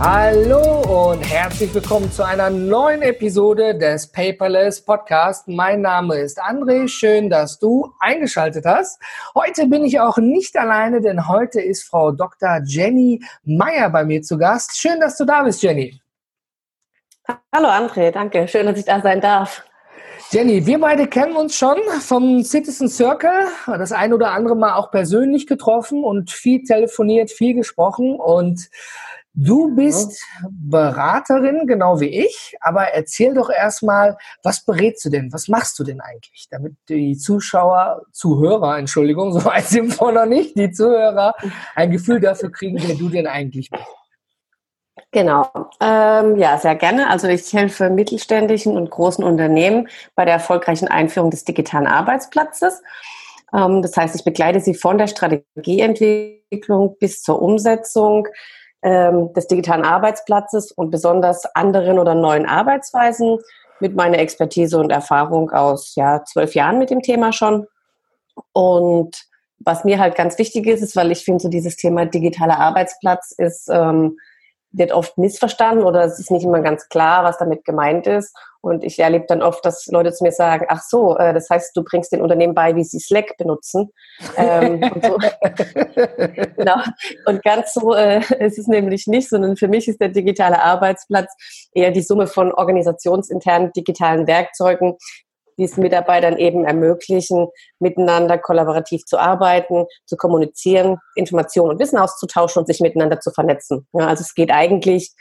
Hallo und herzlich willkommen zu einer neuen Episode des Paperless Podcast. Mein Name ist André. Schön, dass du eingeschaltet hast. Heute bin ich auch nicht alleine, denn heute ist Frau Dr. Jenny Meyer bei mir zu Gast. Schön, dass du da bist, Jenny. Hallo André, danke. Schön, dass ich da sein darf. Jenny, wir beide kennen uns schon vom Citizen Circle, das ein oder andere Mal auch persönlich getroffen und viel telefoniert, viel gesprochen und Du bist Beraterin, genau wie ich, aber erzähl doch erstmal, was berätst du denn? Was machst du denn eigentlich? Damit die Zuschauer, Zuhörer, Entschuldigung, so weit sind wir noch nicht, die Zuhörer ein Gefühl dafür kriegen, wer du denn eigentlich bist. Genau, ähm, ja, sehr gerne. Also ich helfe mittelständischen und großen Unternehmen bei der erfolgreichen Einführung des digitalen Arbeitsplatzes. Ähm, das heißt, ich begleite sie von der Strategieentwicklung bis zur Umsetzung ähm, des digitalen Arbeitsplatzes und besonders anderen oder neuen Arbeitsweisen mit meiner Expertise und Erfahrung aus ja, zwölf Jahren mit dem Thema schon. Und was mir halt ganz wichtig ist, ist, weil ich finde, so dieses Thema digitaler Arbeitsplatz ist ähm, wird oft missverstanden oder es ist nicht immer ganz klar, was damit gemeint ist. Und ich erlebe dann oft, dass Leute zu mir sagen, ach so, äh, das heißt, du bringst den Unternehmen bei, wie sie Slack benutzen. ähm, und, so. genau. und ganz so äh, ist es nämlich nicht, sondern für mich ist der digitale Arbeitsplatz eher die Summe von organisationsinternen digitalen Werkzeugen, die es Mitarbeitern eben ermöglichen, miteinander kollaborativ zu arbeiten, zu kommunizieren, Informationen und Wissen auszutauschen und sich miteinander zu vernetzen. Ja, also es geht eigentlich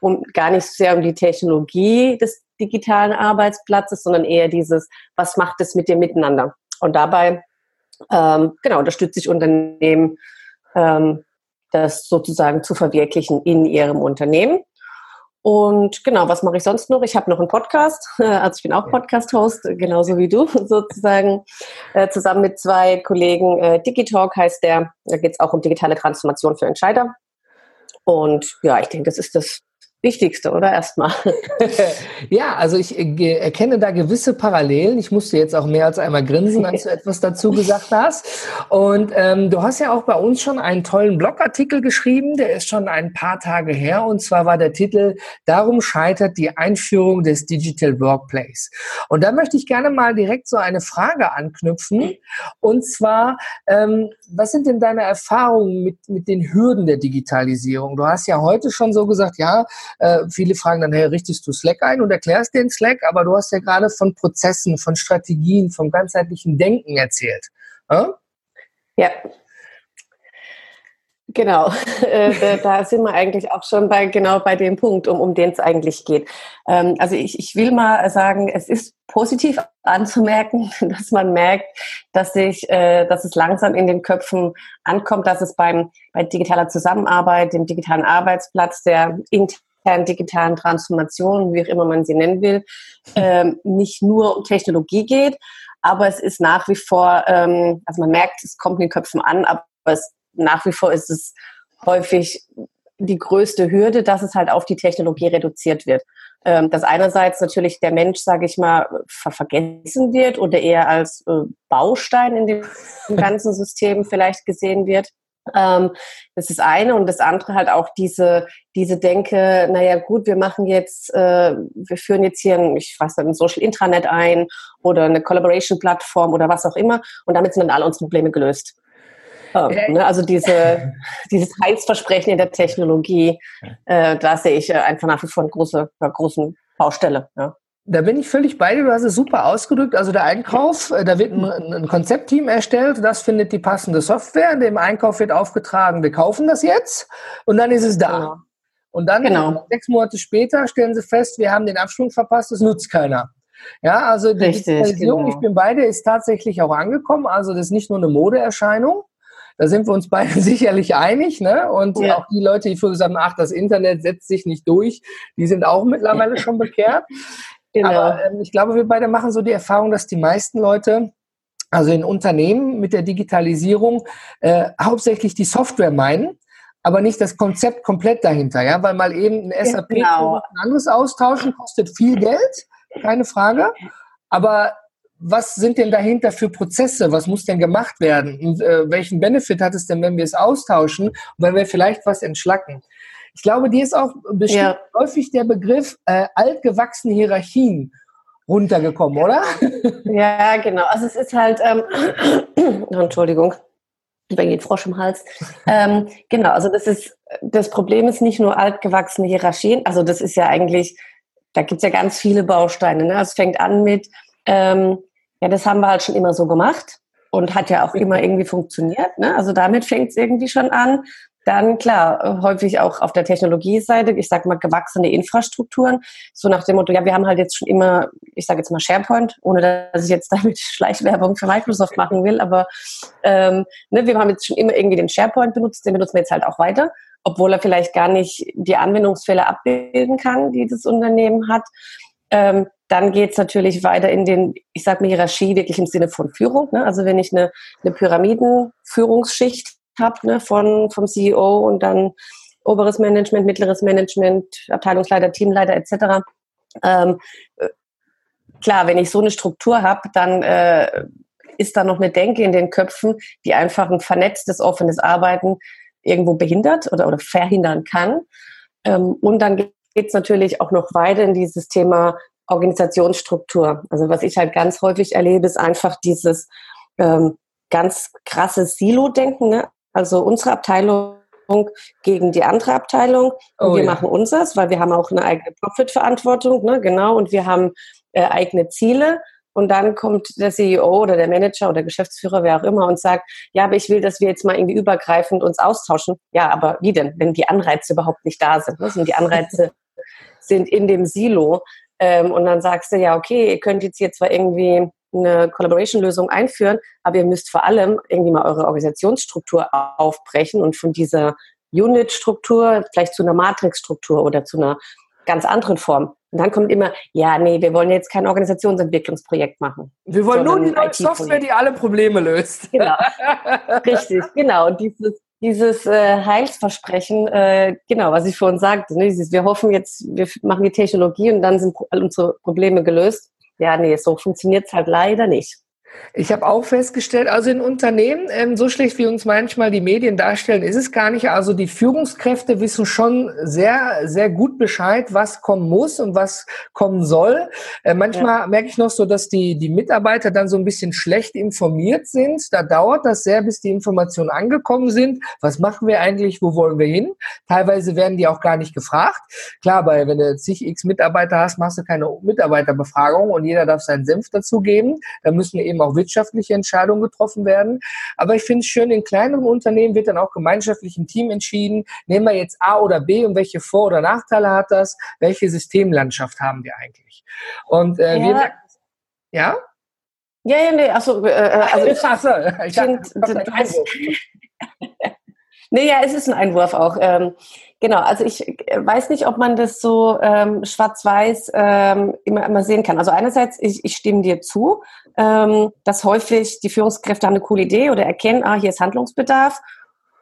um gar nicht sehr um die Technologie des digitalen Arbeitsplatzes, sondern eher dieses, was macht es mit dem Miteinander? Und dabei ähm, genau unterstütze ich Unternehmen, ähm, das sozusagen zu verwirklichen in ihrem Unternehmen. Und genau, was mache ich sonst noch? Ich habe noch einen Podcast, also ich bin auch Podcast-Host, genauso wie du sozusagen, äh, zusammen mit zwei Kollegen. Äh, Digitalk heißt der, da geht es auch um digitale Transformation für Entscheider. Und ja, ich denke, das ist das Wichtigste, oder erstmal? ja, also ich äh, erkenne da gewisse Parallelen. Ich musste jetzt auch mehr als einmal grinsen, als du etwas dazu gesagt hast. Und ähm, du hast ja auch bei uns schon einen tollen Blogartikel geschrieben, der ist schon ein paar Tage her. Und zwar war der Titel Darum scheitert die Einführung des Digital Workplace. Und da möchte ich gerne mal direkt so eine Frage anknüpfen. Und zwar, ähm, was sind denn deine Erfahrungen mit, mit den Hürden der Digitalisierung? Du hast ja heute schon so gesagt, ja, äh, viele fragen dann, hey, richtest du Slack ein und erklärst den Slack, aber du hast ja gerade von Prozessen, von Strategien, vom ganzheitlichen Denken erzählt. Äh? Ja. Genau, äh, da sind wir eigentlich auch schon bei genau bei dem Punkt, um, um den es eigentlich geht. Ähm, also ich, ich will mal sagen, es ist positiv anzumerken, dass man merkt, dass sich, äh, dass es langsam in den Köpfen ankommt, dass es beim bei digitaler Zusammenarbeit, dem digitalen Arbeitsplatz, der intern digitalen Transformation, wie auch immer man sie nennen will, ähm, nicht nur um Technologie geht, aber es ist nach wie vor, ähm, also man merkt, es kommt in den Köpfen an, aber es, nach wie vor ist es häufig die größte Hürde, dass es halt auf die Technologie reduziert wird. Ähm, dass einerseits natürlich der Mensch, sage ich mal, ver vergessen wird oder eher als äh, Baustein in dem ganzen System vielleicht gesehen wird. Ähm, das ist eine und das andere halt auch diese diese Denke, naja gut, wir machen jetzt, äh, wir führen jetzt hier ein, ich weiß nicht, ein Social Intranet ein oder eine Collaboration Plattform oder was auch immer und damit sind dann alle unsere Probleme gelöst. Ähm, ne? Also diese, dieses Heilsversprechen in der Technologie, äh, da sehe ich äh, einfach nach wie vor eine große, eine große Baustelle. Ja. Da bin ich völlig bei dir, du hast es super ausgedrückt. Also der Einkauf, äh, da wird ein, ein Konzeptteam erstellt, das findet die passende Software, dem Einkauf wird aufgetragen, wir kaufen das jetzt und dann ist es da. Genau. Und dann genau. sechs Monate später stellen sie fest, wir haben den Absprung verpasst, das nutzt keiner. Ja, also die Richtig, Digitalisierung, genau. ich bin beide, ist tatsächlich auch angekommen. Also das ist nicht nur eine Modeerscheinung. Da sind wir uns beide sicherlich einig. Ne? Und ja. auch die Leute, die früher gesagt haben, ach, das Internet setzt sich nicht durch, die sind auch mittlerweile schon bekehrt. Genau. Aber ähm, ich glaube, wir beide machen so die Erfahrung, dass die meisten Leute also in Unternehmen mit der Digitalisierung äh, hauptsächlich die Software meinen, aber nicht das Konzept komplett dahinter, ja, weil mal eben ein SAP genau. ein anderes austauschen kostet viel Geld, keine Frage, aber was sind denn dahinter für Prozesse? Was muss denn gemacht werden? Und äh, welchen Benefit hat es denn, wenn wir es austauschen und wenn wir vielleicht was entschlacken? Ich glaube, dir ist auch bestimmt ja. häufig der Begriff äh, altgewachsene Hierarchien runtergekommen, oder? Ja, genau. Also es ist halt, ähm, Entschuldigung, wegen den Frosch im Hals. ähm, genau, also das ist, das Problem ist nicht nur altgewachsene Hierarchien, also das ist ja eigentlich, da gibt es ja ganz viele Bausteine. Ne? Es fängt an mit, ähm, ja, das haben wir halt schon immer so gemacht und hat ja auch immer irgendwie funktioniert. Ne? Also damit fängt es irgendwie schon an. Dann klar, häufig auch auf der Technologieseite, ich sage mal gewachsene Infrastrukturen, so nach dem Motto, ja, wir haben halt jetzt schon immer, ich sage jetzt mal SharePoint, ohne dass ich jetzt damit Schleichwerbung für Microsoft machen will, aber ähm, ne, wir haben jetzt schon immer irgendwie den SharePoint benutzt, den benutzen wir jetzt halt auch weiter, obwohl er vielleicht gar nicht die Anwendungsfälle abbilden kann, die das Unternehmen hat. Ähm, dann geht es natürlich weiter in den, ich sage mal Hierarchie wirklich im Sinne von Führung. Ne? Also wenn ich eine, eine Pyramidenführungsschicht habe, ne, von, vom CEO und dann oberes Management, mittleres Management, Abteilungsleiter, Teamleiter etc. Ähm, äh, klar, wenn ich so eine Struktur habe, dann äh, ist da noch eine Denke in den Köpfen, die einfach ein vernetztes, offenes Arbeiten irgendwo behindert oder, oder verhindern kann. Ähm, und dann geht es natürlich auch noch weiter in dieses Thema Organisationsstruktur. Also was ich halt ganz häufig erlebe, ist einfach dieses ähm, ganz krasse Silo-Denken. Ne? Also unsere Abteilung gegen die andere Abteilung. Und oh, wir ja. machen unseres, weil wir haben auch eine eigene Profit-Verantwortung, ne? genau, und wir haben äh, eigene Ziele. Und dann kommt der CEO oder der Manager oder Geschäftsführer, wer auch immer, und sagt, ja, aber ich will, dass wir jetzt mal irgendwie übergreifend uns austauschen. Ja, aber wie denn, wenn die Anreize überhaupt nicht da sind? Ne? Sind die Anreize sind in dem Silo. Ähm, und dann sagst du, ja, okay, ihr könnt jetzt hier zwar irgendwie eine Collaboration-Lösung einführen, aber ihr müsst vor allem irgendwie mal eure Organisationsstruktur aufbrechen und von dieser Unit-Struktur vielleicht zu einer Matrix-Struktur oder zu einer ganz anderen Form. Und dann kommt immer, ja, nee, wir wollen jetzt kein Organisationsentwicklungsprojekt machen. Wir wollen nur die neue Software, die alle Probleme löst. Genau. Richtig, genau. Und dieses, dieses äh, Heilsversprechen, äh, genau, was ich vorhin sagte, ne, dieses, wir hoffen jetzt, wir machen die Technologie und dann sind unsere Probleme gelöst ja, nee, so funktioniert es halt leider nicht. Ich habe auch festgestellt, also in Unternehmen, ähm, so schlecht wie uns manchmal die Medien darstellen, ist es gar nicht. Also die Führungskräfte wissen schon sehr, sehr gut Bescheid, was kommen muss und was kommen soll. Äh, manchmal ja. merke ich noch so, dass die, die Mitarbeiter dann so ein bisschen schlecht informiert sind. Da dauert das sehr, bis die Informationen angekommen sind. Was machen wir eigentlich? Wo wollen wir hin? Teilweise werden die auch gar nicht gefragt. Klar, weil wenn du zig x Mitarbeiter hast, machst du keine Mitarbeiterbefragung und jeder darf seinen Senf dazugeben. Da müssen eben auch wirtschaftliche Entscheidungen getroffen werden. Aber ich finde es schön, in kleineren Unternehmen wird dann auch gemeinschaftlich im Team entschieden, nehmen wir jetzt A oder B und welche Vor- oder Nachteile hat das? Welche Systemlandschaft haben wir eigentlich? Und äh, ja. wir ja? Ja, ja, nee, achso, äh, äh also ich, achso, ich dachte, Nee, ja, es ist ein Einwurf auch. Ähm, genau, also ich äh, weiß nicht, ob man das so ähm, schwarz-weiß ähm, immer, immer sehen kann. Also einerseits, ich, ich stimme dir zu, ähm, dass häufig die Führungskräfte haben eine coole Idee oder erkennen, ah, hier ist Handlungsbedarf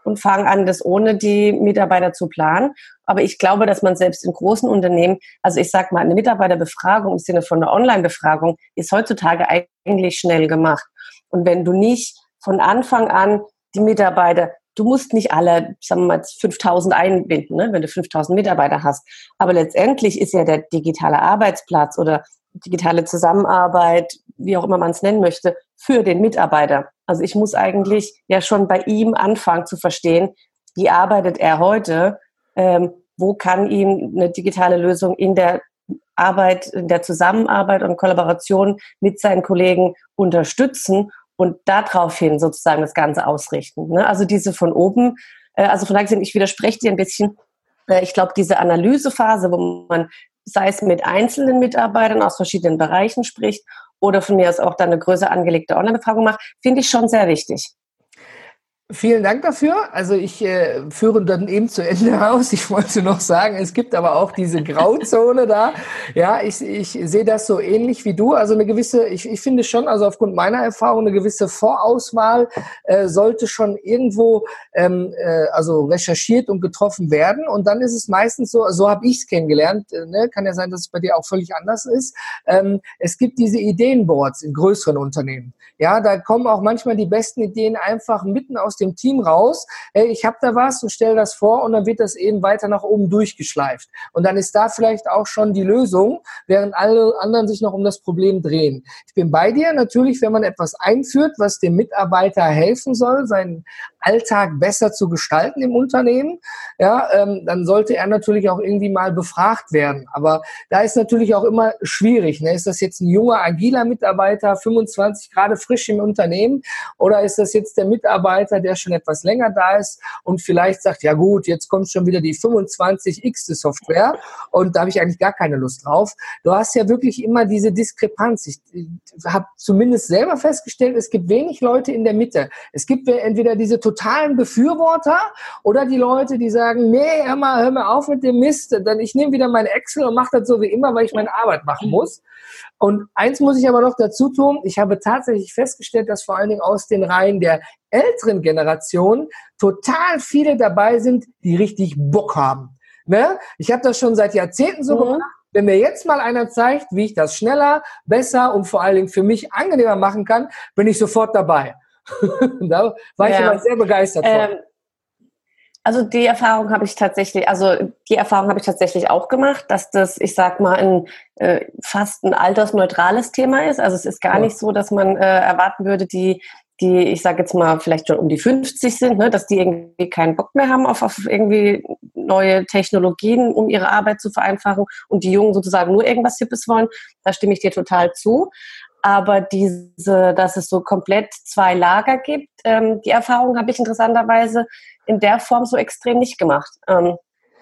und fangen an, das ohne die Mitarbeiter zu planen. Aber ich glaube, dass man selbst in großen Unternehmen, also ich sage mal, eine Mitarbeiterbefragung im Sinne von einer Online-Befragung ist heutzutage eigentlich schnell gemacht. Und wenn du nicht von Anfang an die Mitarbeiter du musst nicht alle, sagen wir mal, 5000 einbinden, ne, wenn du 5000 Mitarbeiter hast. Aber letztendlich ist ja der digitale Arbeitsplatz oder digitale Zusammenarbeit, wie auch immer man es nennen möchte, für den Mitarbeiter. Also ich muss eigentlich ja schon bei ihm anfangen zu verstehen, wie arbeitet er heute, ähm, wo kann ihm eine digitale Lösung in der Arbeit, in der Zusammenarbeit und Kollaboration mit seinen Kollegen unterstützen und daraufhin sozusagen das Ganze ausrichten. Ne? Also diese von oben, äh, also von daher ich widerspreche dir ein bisschen. Äh, ich glaube, diese Analysephase, wo man, sei es mit einzelnen Mitarbeitern aus verschiedenen Bereichen spricht oder von mir aus auch dann eine größer angelegte Online-Befragung macht, finde ich schon sehr wichtig. Vielen Dank dafür. Also ich äh, führe dann eben zu Ende aus. Ich wollte noch sagen, es gibt aber auch diese Grauzone da. Ja, ich, ich sehe das so ähnlich wie du. Also eine gewisse, ich, ich finde schon, also aufgrund meiner Erfahrung, eine gewisse Vorauswahl äh, sollte schon irgendwo ähm, äh, also recherchiert und getroffen werden. Und dann ist es meistens so, so habe ich es kennengelernt. Äh, ne? Kann ja sein, dass es bei dir auch völlig anders ist. Ähm, es gibt diese Ideenboards in größeren Unternehmen. Ja, da kommen auch manchmal die besten Ideen einfach mitten aus dem Team raus. Hey, ich habe da was und stelle das vor und dann wird das eben weiter nach oben durchgeschleift. Und dann ist da vielleicht auch schon die Lösung, während alle anderen sich noch um das Problem drehen. Ich bin bei dir natürlich, wenn man etwas einführt, was dem Mitarbeiter helfen soll, seinen Alltag besser zu gestalten im Unternehmen, ja, ähm, dann sollte er natürlich auch irgendwie mal befragt werden. Aber da ist natürlich auch immer schwierig. Ne? Ist das jetzt ein junger, agiler Mitarbeiter, 25 gerade frisch im Unternehmen, oder ist das jetzt der Mitarbeiter, der schon etwas länger da ist und vielleicht sagt, ja gut, jetzt kommt schon wieder die 25x Software und da habe ich eigentlich gar keine Lust drauf. Du hast ja wirklich immer diese Diskrepanz. Ich, ich habe zumindest selber festgestellt, es gibt wenig Leute in der Mitte. Es gibt entweder diese totalen Befürworter oder die Leute, die sagen, nee, hör mal, hör mal auf mit dem Mist, dann ich nehme wieder mein Excel und mache das so wie immer, weil ich meine Arbeit machen muss. Und eins muss ich aber noch dazu tun, ich habe tatsächlich festgestellt, dass vor allen Dingen aus den Reihen der älteren Generation total viele dabei sind, die richtig Bock haben. Ne? Ich habe das schon seit Jahrzehnten so mhm. gemacht. Wenn mir jetzt mal einer zeigt, wie ich das schneller, besser und vor allen Dingen für mich angenehmer machen kann, bin ich sofort dabei. da war ja. ich immer sehr begeistert ähm, von. Also die Erfahrung habe ich tatsächlich, also die Erfahrung habe ich tatsächlich auch gemacht, dass das, ich sag mal, ein äh, fast ein altersneutrales Thema ist. Also es ist gar ja. nicht so, dass man äh, erwarten würde, die die, ich sage jetzt mal, vielleicht schon um die 50 sind, ne, dass die irgendwie keinen Bock mehr haben auf, auf irgendwie neue Technologien, um ihre Arbeit zu vereinfachen und die Jungen sozusagen nur irgendwas Hippes wollen. Da stimme ich dir total zu. Aber diese, dass es so komplett zwei Lager gibt, ähm, die Erfahrung habe ich interessanterweise in der Form so extrem nicht gemacht. Ähm,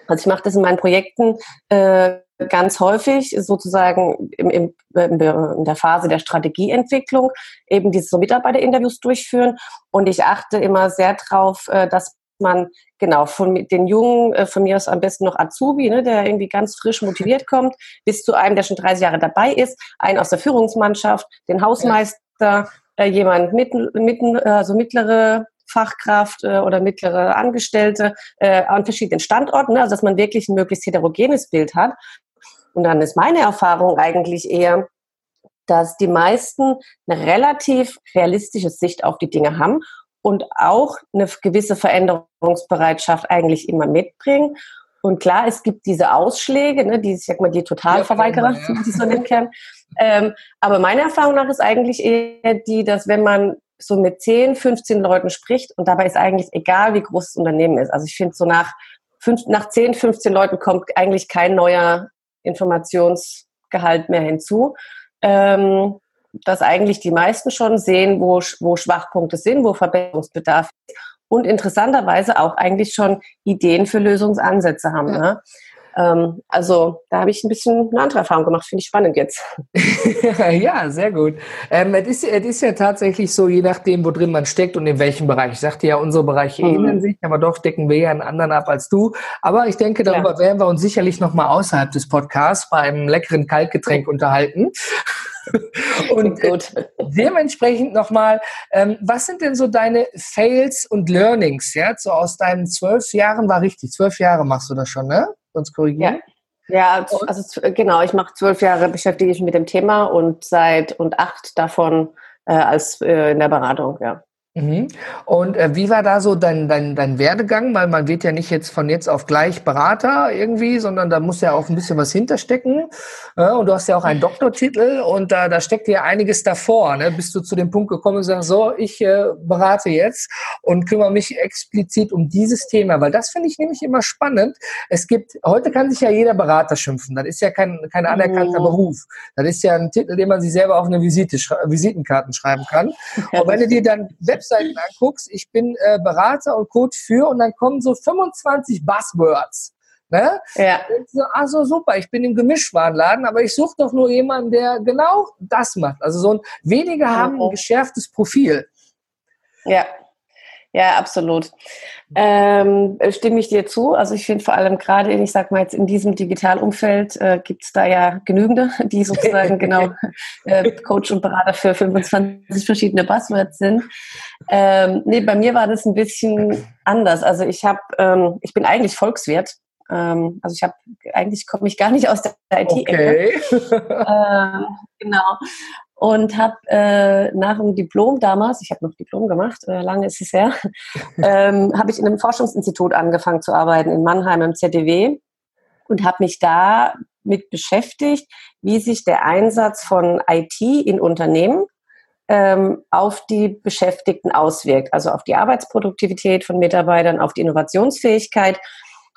also ich mache das in meinen Projekten äh, ganz häufig, sozusagen im, im, in der Phase der Strategieentwicklung, eben diese Mitarbeiterinterviews durchführen. Und ich achte immer sehr darauf, äh, dass man genau von den Jungen, äh, von mir aus am besten noch Azubi, ne, der irgendwie ganz frisch motiviert kommt, bis zu einem, der schon 30 Jahre dabei ist, einen aus der Führungsmannschaft, den Hausmeister, ja. äh, jemand mitten, mitten, also mittlere Fachkraft äh, oder mittlere Angestellte äh, an verschiedenen Standorten, ne, also dass man wirklich ein möglichst heterogenes Bild hat. Und dann ist meine Erfahrung eigentlich eher, dass die meisten eine relativ realistische Sicht auf die Dinge haben und auch eine gewisse Veränderungsbereitschaft eigentlich immer mitbringen. Und klar, es gibt diese Ausschläge, ne, die, ich sag mal, die Totalverweigerer, ja, ja. die so nennen können. Ähm, aber meiner Erfahrung nach ist eigentlich eher die, dass wenn man so mit 10, 15 Leuten spricht und dabei ist eigentlich egal, wie groß das Unternehmen ist. Also ich finde so nach, fünf, nach 10, 15 Leuten kommt eigentlich kein neuer Informationsgehalt mehr hinzu. Ähm, dass eigentlich die meisten schon sehen, wo, wo Schwachpunkte sind, wo Verbesserungsbedarf ist und interessanterweise auch eigentlich schon Ideen für Lösungsansätze haben. Ja. Ne? Ähm, also da habe ich ein bisschen eine andere Erfahrung gemacht, finde ich spannend jetzt. ja, sehr gut. Ähm, es, ist, es ist ja tatsächlich so, je nachdem, wo drin man steckt und in welchem Bereich. Ich sagte ja, unsere Bereiche mhm. ähneln sich, aber doch decken wir ja einen anderen ab als du. Aber ich denke, darüber ja. werden wir uns sicherlich nochmal außerhalb des Podcasts bei einem leckeren Kaltgetränk unterhalten. und Gut. dementsprechend nochmal, ähm, was sind denn so deine Fails und Learnings? Ja, so aus deinen zwölf Jahren war richtig, zwölf Jahre machst du das schon, ne? Sonst korrigieren. Ja. Ja, also genau, ich mache zwölf Jahre, beschäftige ich mich mit dem Thema und seit und acht davon äh, als äh, in der Beratung, ja. Mhm. Und äh, wie war da so dein, dein, dein Werdegang? Weil man wird ja nicht jetzt von jetzt auf gleich Berater irgendwie, sondern da muss ja auch ein bisschen was hinterstecken. Ja, und du hast ja auch einen Doktortitel und da, da steckt ja einiges davor. Ne? Bist du zu dem Punkt gekommen und sagst, so, ich äh, berate jetzt und kümmere mich explizit um dieses Thema, weil das finde ich nämlich immer spannend. Es gibt, heute kann sich ja jeder Berater schimpfen. Das ist ja kein, kein anerkannter mhm. Beruf. Das ist ja ein Titel, den man sich selber auf eine Visite, Visitenkarten schreiben kann. Und wenn du dir dann Webseiten anguckst, ich bin äh, Berater und Code für und dann kommen so 25 Buzzwords. Ne? Ja. So, also super, ich bin im Gemischwarenladen, aber ich suche doch nur jemanden, der genau das macht. Also so ein wenige haben ein geschärftes Profil. Ja. Ja, absolut. Ähm, stimme ich dir zu. Also ich finde vor allem gerade, ich sag mal jetzt in diesem Digitalumfeld äh, gibt es da ja genügende, die sozusagen genau äh, Coach und Berater für 25 verschiedene Buzzwords sind. Ähm, nee, bei mir war das ein bisschen anders. Also ich habe, ähm, ich bin eigentlich Volkswirt. Ähm, also ich habe, eigentlich komme ich gar nicht aus der IT-Ecke. Okay. äh, genau und habe äh, nach dem Diplom damals, ich habe noch Diplom gemacht, äh, lange ist es her, ähm, habe ich in einem Forschungsinstitut angefangen zu arbeiten in Mannheim im ZDW und habe mich da mit beschäftigt, wie sich der Einsatz von IT in Unternehmen ähm, auf die Beschäftigten auswirkt, also auf die Arbeitsproduktivität von Mitarbeitern, auf die Innovationsfähigkeit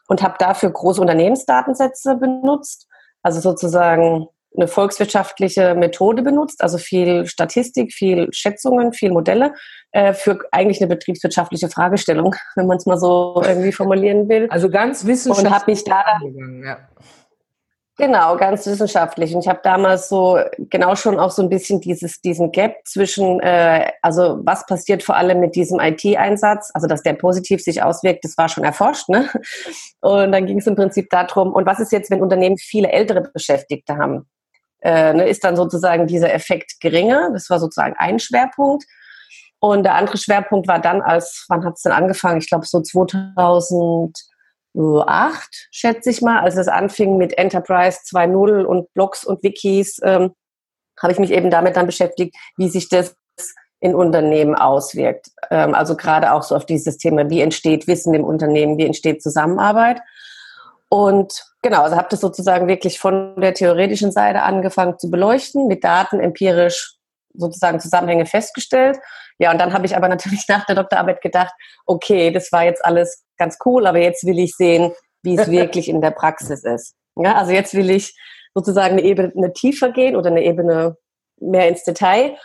und habe dafür große Unternehmensdatensätze benutzt, also sozusagen eine volkswirtschaftliche Methode benutzt, also viel Statistik, viel Schätzungen, viel Modelle äh, für eigentlich eine betriebswirtschaftliche Fragestellung, wenn man es mal so irgendwie formulieren will. Also ganz wissenschaftlich. Und habe mich da ja. Genau, ganz wissenschaftlich. Und ich habe damals so genau schon auch so ein bisschen dieses, diesen Gap zwischen, äh, also was passiert vor allem mit diesem IT-Einsatz, also dass der positiv sich auswirkt, das war schon erforscht. Ne? Und dann ging es im Prinzip darum, und was ist jetzt, wenn Unternehmen viele ältere Beschäftigte haben? Äh, ne, ist dann sozusagen dieser Effekt geringer. Das war sozusagen ein Schwerpunkt. Und der andere Schwerpunkt war dann, als, wann hat es denn angefangen? Ich glaube so 2008, schätze ich mal, als es anfing mit Enterprise 2.0 und Blogs und Wikis, ähm, habe ich mich eben damit dann beschäftigt, wie sich das in Unternehmen auswirkt. Ähm, also gerade auch so auf dieses Thema, wie entsteht Wissen im Unternehmen, wie entsteht Zusammenarbeit. Und genau, also habe das sozusagen wirklich von der theoretischen Seite angefangen zu beleuchten, mit Daten empirisch sozusagen Zusammenhänge festgestellt. Ja, und dann habe ich aber natürlich nach der Doktorarbeit gedacht, okay, das war jetzt alles ganz cool, aber jetzt will ich sehen, wie es wirklich in der Praxis ist. Ja, also jetzt will ich sozusagen eine Ebene tiefer gehen oder eine Ebene mehr ins Detail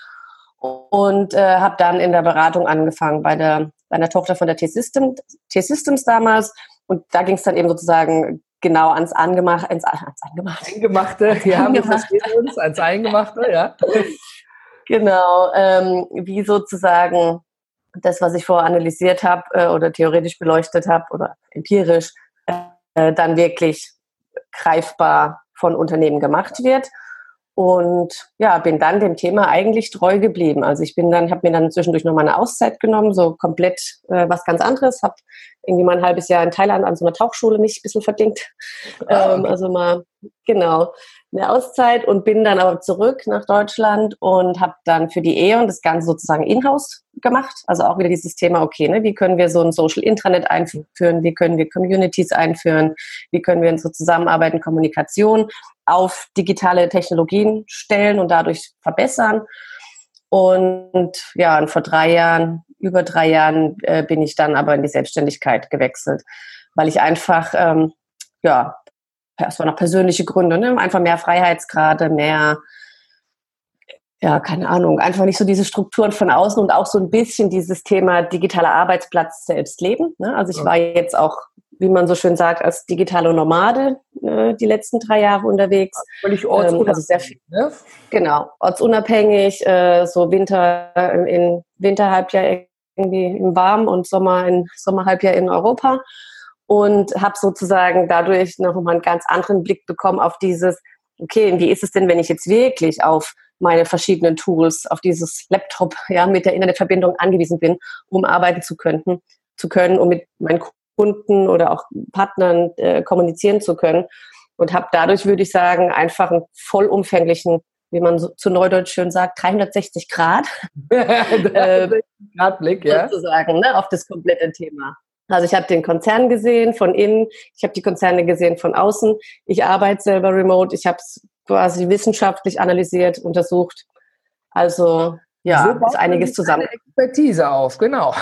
und äh, habe dann in der Beratung angefangen bei der, bei der Tochter von der T-Systems T-Systems damals und da ging es dann eben sozusagen genau ans Angemachte, ans, ans Angemachte. Ja, Eingemachte. wir uns, ans Eingemachte, ja. genau, ähm, wie sozusagen das, was ich vorher analysiert habe äh, oder theoretisch beleuchtet habe oder empirisch, äh, dann wirklich greifbar von Unternehmen gemacht wird und ja, bin dann dem Thema eigentlich treu geblieben. Also ich bin dann, habe mir dann zwischendurch nochmal eine Auszeit genommen, so komplett äh, was ganz anderes. Habe irgendwie mal ein halbes Jahr in Thailand an so einer Tauchschule mich ein bisschen verdingt. Ah, ähm, also mal, genau, eine Auszeit und bin dann aber zurück nach Deutschland und habe dann für die E.ON das Ganze sozusagen in-house gemacht. Also auch wieder dieses Thema, okay, ne, wie können wir so ein Social Intranet einführen, wie können wir Communities einführen, wie können wir unsere Zusammenarbeit und Kommunikation auf digitale Technologien stellen und dadurch verbessern. Und ja, und vor drei Jahren, über drei Jahren äh, bin ich dann aber in die Selbstständigkeit gewechselt, weil ich einfach, ähm, ja, erstmal noch persönliche Gründe, ne? einfach mehr Freiheitsgrade, mehr, ja, keine Ahnung, einfach nicht so diese Strukturen von außen und auch so ein bisschen dieses Thema digitaler Arbeitsplatz selbst leben. Ne? Also ich war jetzt auch wie man so schön sagt, als digitale Nomade äh, die letzten drei Jahre unterwegs. Völlig ortsunabhängig. Ähm, also sehr viel, ne? Genau, ortsunabhängig, äh, so Winter äh, in Winterhalbjahr irgendwie im Warm und Sommer in Sommerhalbjahr in Europa und habe sozusagen dadurch noch mal einen ganz anderen Blick bekommen auf dieses, okay, wie ist es denn, wenn ich jetzt wirklich auf meine verschiedenen Tools, auf dieses Laptop ja mit der Internetverbindung angewiesen bin, um arbeiten zu können, zu können, um mit meinen Kunden oder auch Partnern äh, kommunizieren zu können. Und habe dadurch, würde ich sagen, einfach einen vollumfänglichen, wie man so, zu Neudeutsch schön sagt, 360 Grad, äh, Grad Blick, ja. sozusagen, ne, auf das komplette Thema. Also ich habe den Konzern gesehen von innen, ich habe die Konzerne gesehen von außen. Ich arbeite selber remote, ich habe es quasi wissenschaftlich analysiert, untersucht. Also ja, so ist einiges zusammen. Expertise auf, genau.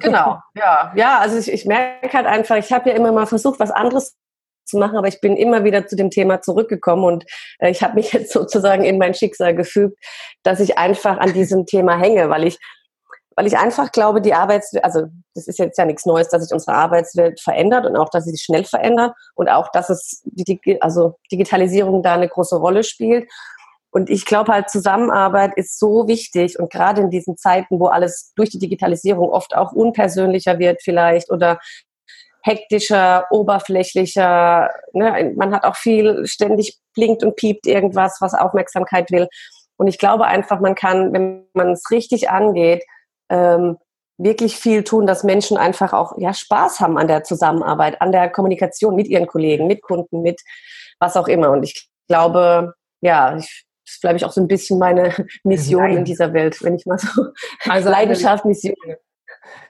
genau, ja. Ja, also ich, ich merke halt einfach, ich habe ja immer mal versucht, was anderes zu machen, aber ich bin immer wieder zu dem Thema zurückgekommen und äh, ich habe mich jetzt sozusagen in mein Schicksal gefügt, dass ich einfach an diesem Thema hänge, weil ich weil ich einfach glaube, die Arbeitswelt, also das ist jetzt ja nichts Neues, dass sich unsere Arbeitswelt verändert und auch, dass sie sich schnell verändert und auch, dass es die, also Digitalisierung da eine große Rolle spielt. Und ich glaube halt, Zusammenarbeit ist so wichtig und gerade in diesen Zeiten, wo alles durch die Digitalisierung oft auch unpersönlicher wird vielleicht oder hektischer, oberflächlicher. Ne? Man hat auch viel, ständig blinkt und piept irgendwas, was Aufmerksamkeit will. Und ich glaube einfach, man kann, wenn man es richtig angeht, ähm, wirklich viel tun, dass Menschen einfach auch ja, Spaß haben an der Zusammenarbeit, an der Kommunikation mit ihren Kollegen, mit Kunden, mit was auch immer. Und ich glaube, ja, ich, ist, glaube ich, auch so ein bisschen meine Mission Nein. in dieser Welt, wenn ich mal so also Leidenschaft, Mission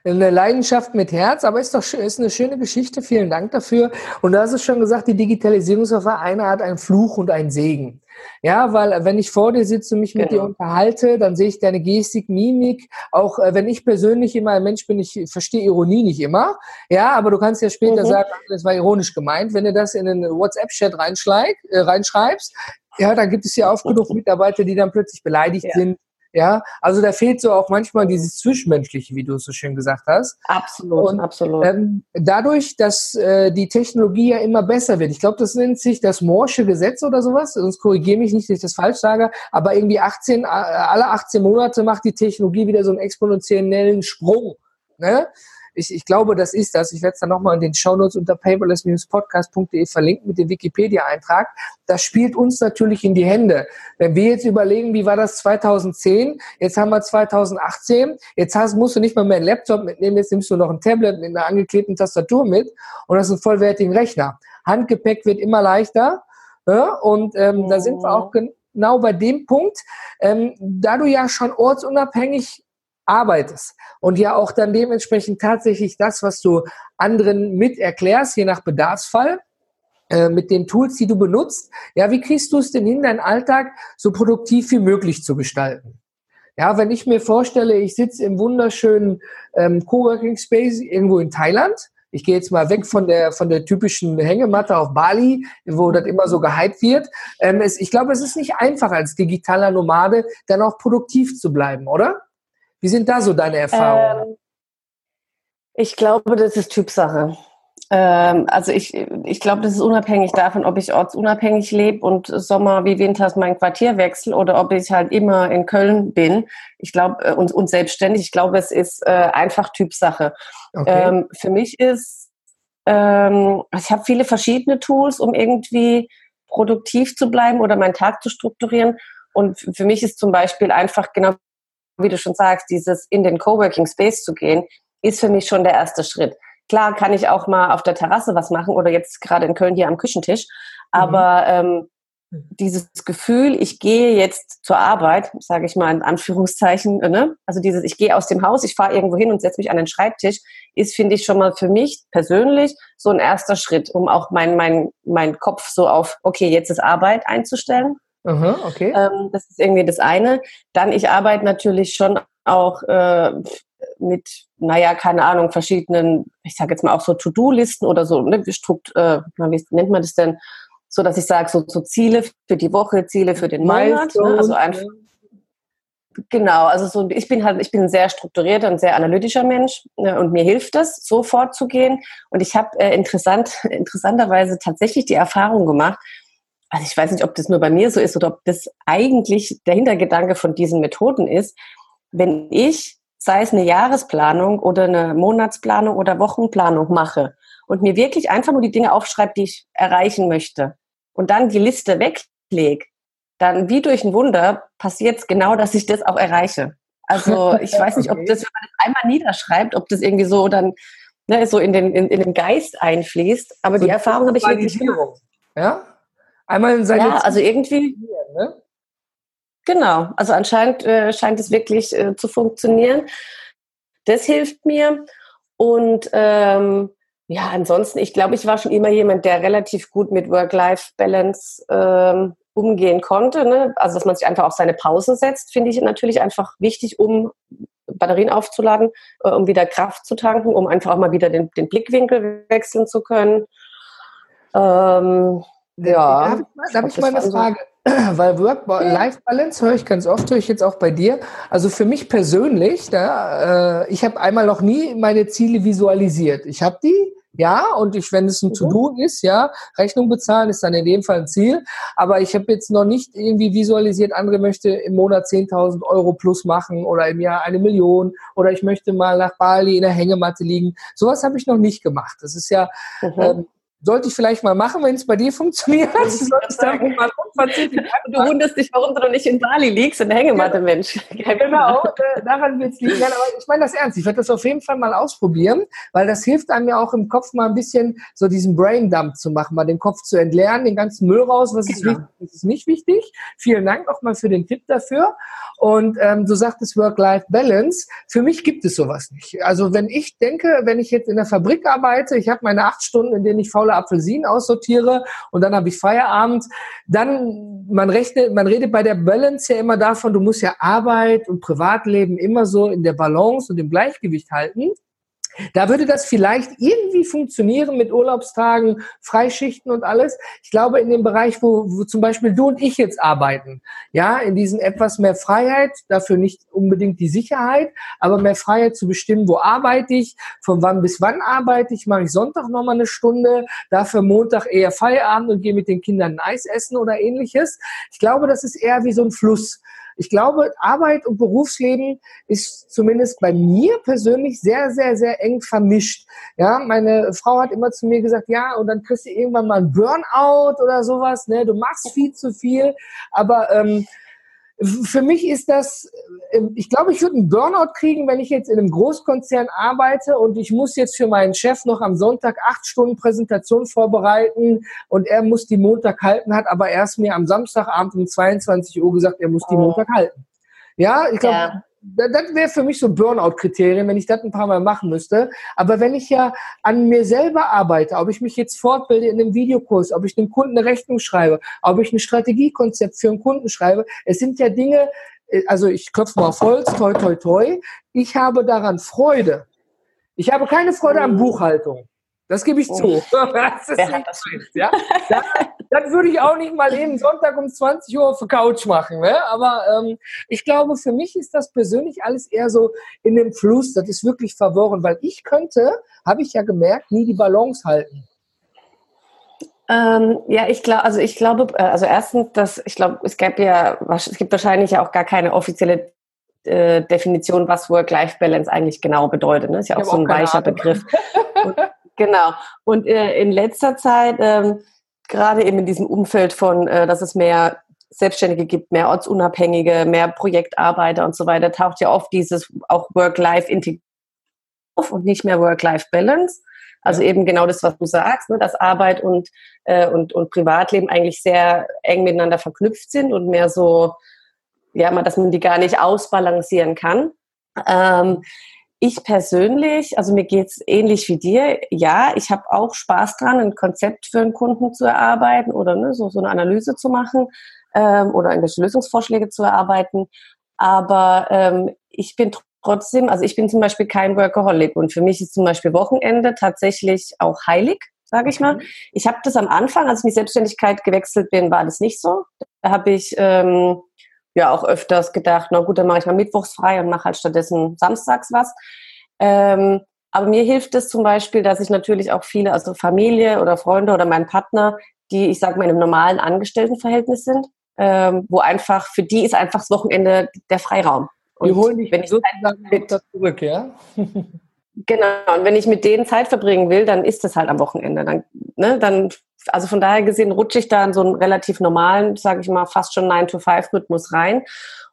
eine Leidenschaft mit Herz, aber ist doch ist eine schöne Geschichte. Vielen Dank dafür. Und du hast es schon gesagt, die Digitalisierung ist auf einer Art ein Fluch und ein Segen. Ja, weil wenn ich vor dir sitze und mich mit genau. dir unterhalte, dann sehe ich deine Gestik, Mimik. Auch äh, wenn ich persönlich immer ein Mensch bin, ich verstehe Ironie nicht immer. Ja, aber du kannst ja später mhm. sagen, das war ironisch gemeint. Wenn du das in einen WhatsApp-Chat äh, reinschreibst, ja, dann gibt es ja oft genug Mitarbeiter, die dann plötzlich beleidigt ja. sind ja, also da fehlt so auch manchmal dieses Zwischenmenschliche, wie du es so schön gesagt hast. Absolut, und, absolut. Ähm, dadurch, dass äh, die Technologie ja immer besser wird, ich glaube, das nennt sich das Morsche Gesetz oder sowas, sonst korrigiere mich nicht, dass ich das falsch sage, aber irgendwie 18, alle 18 Monate macht die Technologie wieder so einen exponentiellen Sprung. Ne? Ich, ich glaube, das ist das. Ich werde es dann nochmal in den Shownotes unter paperless-podcast.de verlinken mit dem Wikipedia-Eintrag. Das spielt uns natürlich in die Hände. Wenn wir jetzt überlegen, wie war das 2010, jetzt haben wir 2018, jetzt hast, musst du nicht mal mehr einen Laptop mitnehmen, jetzt nimmst du noch ein Tablet mit einer angeklebten Tastatur mit und das ist ein vollwertigen Rechner. Handgepäck wird immer leichter ja, und ähm, da sind wir auch genau bei dem Punkt, ähm, da du ja schon ortsunabhängig arbeitest und ja auch dann dementsprechend tatsächlich das, was du anderen mit erklärst, je nach Bedarfsfall, äh, mit den Tools, die du benutzt, ja, wie kriegst du es denn hin, deinen Alltag so produktiv wie möglich zu gestalten? Ja, wenn ich mir vorstelle, ich sitze im wunderschönen ähm, Coworking Space irgendwo in Thailand, ich gehe jetzt mal weg von der, von der typischen Hängematte auf Bali, wo das immer so gehypt wird. Ähm, es, ich glaube, es ist nicht einfach als digitaler Nomade dann auch produktiv zu bleiben, oder? Wie sind da so deine Erfahrungen? Ähm, ich glaube, das ist Typsache. Ähm, also ich, ich glaube, das ist unabhängig davon, ob ich ortsunabhängig lebe und Sommer wie Winters mein Quartier wechsle oder ob ich halt immer in Köln bin. Ich glaube, äh, und, und selbstständig, ich glaube, es ist äh, einfach Typsache. Okay. Ähm, für mich ist, ähm, ich habe viele verschiedene Tools, um irgendwie produktiv zu bleiben oder meinen Tag zu strukturieren. Und für mich ist zum Beispiel einfach genau wie du schon sagst, dieses in den Coworking Space zu gehen, ist für mich schon der erste Schritt. Klar kann ich auch mal auf der Terrasse was machen oder jetzt gerade in Köln hier am Küchentisch, aber mhm. ähm, dieses Gefühl, ich gehe jetzt zur Arbeit, sage ich mal in Anführungszeichen, ne? also dieses, ich gehe aus dem Haus, ich fahre irgendwo hin und setze mich an den Schreibtisch, ist, finde ich, schon mal für mich persönlich so ein erster Schritt, um auch meinen mein, mein Kopf so auf, okay, jetzt ist Arbeit einzustellen. Aha, okay. Ähm, das ist irgendwie das eine. Dann, ich arbeite natürlich schon auch äh, mit, naja, keine Ahnung, verschiedenen, ich sage jetzt mal auch so To-Do-Listen oder so, ne, Strukt, äh, wie nennt man das denn? So, dass ich sage, so, so Ziele für die Woche, Ziele für den Monat. Ne? Also einfach, Genau, also so, ich bin halt, ich bin ein sehr strukturierter und sehr analytischer Mensch ne, und mir hilft es, so vorzugehen. Und ich habe äh, interessant, interessanterweise tatsächlich die Erfahrung gemacht, also ich weiß nicht, ob das nur bei mir so ist oder ob das eigentlich der Hintergedanke von diesen Methoden ist, wenn ich, sei es eine Jahresplanung oder eine Monatsplanung oder Wochenplanung mache und mir wirklich einfach nur die Dinge aufschreibe, die ich erreichen möchte und dann die Liste weglege, dann wie durch ein Wunder passiert es genau, dass ich das auch erreiche. Also ich weiß nicht, ob das, wenn man das einmal niederschreibt, ob das irgendwie so dann ne, so in den, in, in den Geist einfließt. Aber so die Erfahrung habe ich wirklich gemacht. Ja? Einmal in seine Ja, also irgendwie. Ne? Genau, also anscheinend äh, scheint es wirklich äh, zu funktionieren. Das hilft mir. Und ähm, ja, ansonsten, ich glaube, ich war schon immer jemand, der relativ gut mit Work-Life-Balance ähm, umgehen konnte. Ne? Also, dass man sich einfach auf seine Pausen setzt, finde ich natürlich einfach wichtig, um Batterien aufzuladen, äh, um wieder Kraft zu tanken, um einfach auch mal wieder den, den Blickwinkel wechseln zu können. Ähm, ja. Darf ich, darf ich mal eine Frage? Weil Work-Life-Balance höre ich ganz oft, höre ich jetzt auch bei dir. Also für mich persönlich, da, äh, ich habe einmal noch nie meine Ziele visualisiert. Ich habe die, ja, und ich, wenn es ein mhm. To-Do ist, ja, Rechnung bezahlen ist dann in dem Fall ein Ziel. Aber ich habe jetzt noch nicht irgendwie visualisiert, andere möchte im Monat 10.000 Euro plus machen oder im Jahr eine Million oder ich möchte mal nach Bali in der Hängematte liegen. Sowas habe ich noch nicht gemacht. Das ist ja, mhm. ähm, sollte ich vielleicht mal machen, wenn es bei dir funktioniert. du wunderst dich, warum du noch nicht in Bali liegst, in der Hängematte, genau. Mensch. Genau, äh, daran wird es liegen. Aber ich meine das ernst. Ich werde das auf jeden Fall mal ausprobieren, weil das hilft einem ja auch im Kopf mal ein bisschen so diesen Braindump zu machen, mal den Kopf zu entleeren, den ganzen Müll raus, was genau. ist wichtig, was ist nicht wichtig. Vielen Dank nochmal für den Tipp dafür. Und ähm, du sagtest Work-Life-Balance. Für mich gibt es sowas nicht. Also wenn ich denke, wenn ich jetzt in der Fabrik arbeite, ich habe meine acht Stunden, in denen ich faule Apfelsinen aussortiere und dann habe ich Feierabend, dann man rechnet, man redet bei der Balance ja immer davon, du musst ja Arbeit und Privatleben immer so in der Balance und im Gleichgewicht halten. Da würde das vielleicht irgendwie funktionieren mit Urlaubstagen, Freischichten und alles. Ich glaube, in dem Bereich, wo, wo zum Beispiel du und ich jetzt arbeiten, ja, in diesen etwas mehr Freiheit, dafür nicht unbedingt die Sicherheit, aber mehr Freiheit zu bestimmen, wo arbeite ich, von wann bis wann arbeite ich, mache ich Sonntag nochmal eine Stunde, dafür Montag eher Feierabend und gehe mit den Kindern ein Eis essen oder ähnliches. Ich glaube, das ist eher wie so ein Fluss ich glaube, Arbeit und Berufsleben ist zumindest bei mir persönlich sehr, sehr, sehr eng vermischt. Ja, meine Frau hat immer zu mir gesagt, ja, und dann kriegst du irgendwann mal ein Burnout oder sowas, ne? Du machst viel zu viel, aber ähm, für mich ist das, ähm, ich glaube, ich würde einen Burnout kriegen, wenn ich jetzt in einem Großkonzern arbeite und ich muss jetzt für meinen Chef noch am Sonntag acht Stunden Präsentation vorbereiten und er muss die Montag halten, hat aber erst mir am Samstagabend um 22 Uhr gesagt, er muss die oh. Montag halten. Ja, ich glaube, ja das wäre für mich so Burnout-Kriterien, wenn ich das ein paar Mal machen müsste. Aber wenn ich ja an mir selber arbeite, ob ich mich jetzt fortbilde in einem Videokurs, ob ich dem Kunden eine Rechnung schreibe, ob ich ein Strategiekonzept für einen Kunden schreibe, es sind ja Dinge, äh, also ich klopfe mal auf Holz, toi, toi, toi. Ich habe daran Freude. Ich habe keine Freude an. Buchhaltung. Das gebe ich oh. zu. Das ist nicht das ja? Das, das, würde ich auch nicht mal eben Sonntag um 20 Uhr auf der Couch machen. Ne? Aber ähm, ich glaube, für mich ist das persönlich alles eher so in dem Fluss. Das ist wirklich verworren, weil ich könnte, habe ich ja gemerkt, nie die Balance halten. Ähm, ja, ich glaube, also ich glaube, äh, also erstens, dass ich glaube, es gäbe ja, es gibt wahrscheinlich ja auch gar keine offizielle äh, Definition, was Work-Life-Balance eigentlich genau bedeutet. Ne? Ist ja auch so ein weicher Begriff. Und, Genau. Und äh, in letzter Zeit, ähm, gerade eben in diesem Umfeld von, äh, dass es mehr Selbstständige gibt, mehr Ortsunabhängige, mehr Projektarbeiter und so weiter, taucht ja oft dieses auch Work-Life-Integration auf und nicht mehr Work-Life-Balance. Also ja. eben genau das, was du sagst, ne, dass Arbeit und, äh, und, und Privatleben eigentlich sehr eng miteinander verknüpft sind und mehr so, ja, dass man die gar nicht ausbalancieren kann. Ähm, ich persönlich, also mir geht's ähnlich wie dir. Ja, ich habe auch Spaß dran, ein Konzept für einen Kunden zu erarbeiten oder ne, so, so eine Analyse zu machen ähm, oder irgendwelche Lösungsvorschläge zu erarbeiten. Aber ähm, ich bin trotzdem, also ich bin zum Beispiel kein Workaholic und für mich ist zum Beispiel Wochenende tatsächlich auch heilig, sage ich mal. Ich habe das am Anfang, als ich in die Selbstständigkeit gewechselt bin, war das nicht so. Da habe ich ähm, ja auch öfters gedacht, na gut, dann mache ich mal mittwochs frei und mache halt stattdessen samstags was. Ähm, aber mir hilft es zum Beispiel, dass ich natürlich auch viele, also Familie oder Freunde oder mein Partner, die, ich sage mal, in einem normalen Angestelltenverhältnis sind, ähm, wo einfach, für die ist einfach das Wochenende der Freiraum. Und die holen dich wenn ich sozusagen mit zurück, ja? genau, und wenn ich mit denen Zeit verbringen will, dann ist das halt am Wochenende. Dann, ne, dann also von daher gesehen rutsche ich da in so einen relativ normalen, sage ich mal, fast schon 9-to-5-Rhythmus rein.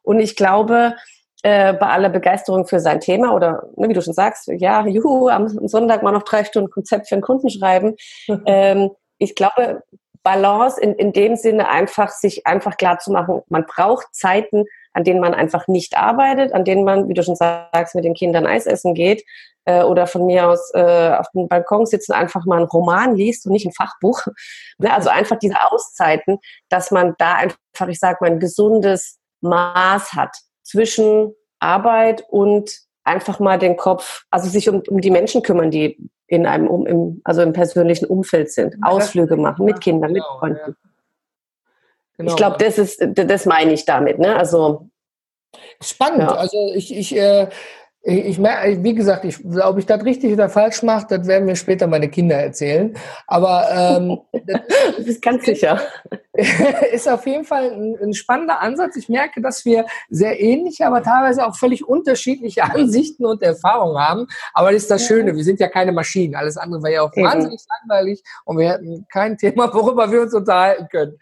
Und ich glaube, äh, bei aller Begeisterung für sein Thema oder ne, wie du schon sagst, ja, juhu, am Sonntag mal noch drei Stunden Konzept für einen Kunden schreiben. ähm, ich glaube, Balance in, in dem Sinne einfach, sich einfach klar zu machen, man braucht Zeiten, an denen man einfach nicht arbeitet, an denen man, wie du schon sagst, mit den Kindern Eis essen geht äh, oder von mir aus äh, auf dem Balkon sitzen, einfach mal einen Roman liest und nicht ein Fachbuch. Ne, also einfach diese Auszeiten, dass man da einfach, ich sag mal, ein gesundes Maß hat zwischen Arbeit und einfach mal den Kopf, also sich um, um die Menschen kümmern, die in einem, um, im, also im persönlichen Umfeld sind, Ausflüge machen mit Kindern, mit genau, Freunden. Genau. Ich glaube, das ist, das meine ich damit. Ne? Also spannend. Ja. Also ich, ich äh, Ich, merke, wie gesagt, ich, ob ich das richtig oder falsch mache, das werden mir später meine Kinder erzählen. Aber ähm, du bist ganz sicher. ist auf jeden Fall ein, ein, spannender Ansatz. Ich merke, dass wir sehr ähnliche, aber teilweise auch völlig unterschiedliche Ansichten und Erfahrungen haben. Aber das ist das Schöne, wir sind ja keine Maschinen. Alles andere wäre ja auch Eben. wahnsinnig langweilig und wir hätten kein Thema, worüber wir uns unterhalten können.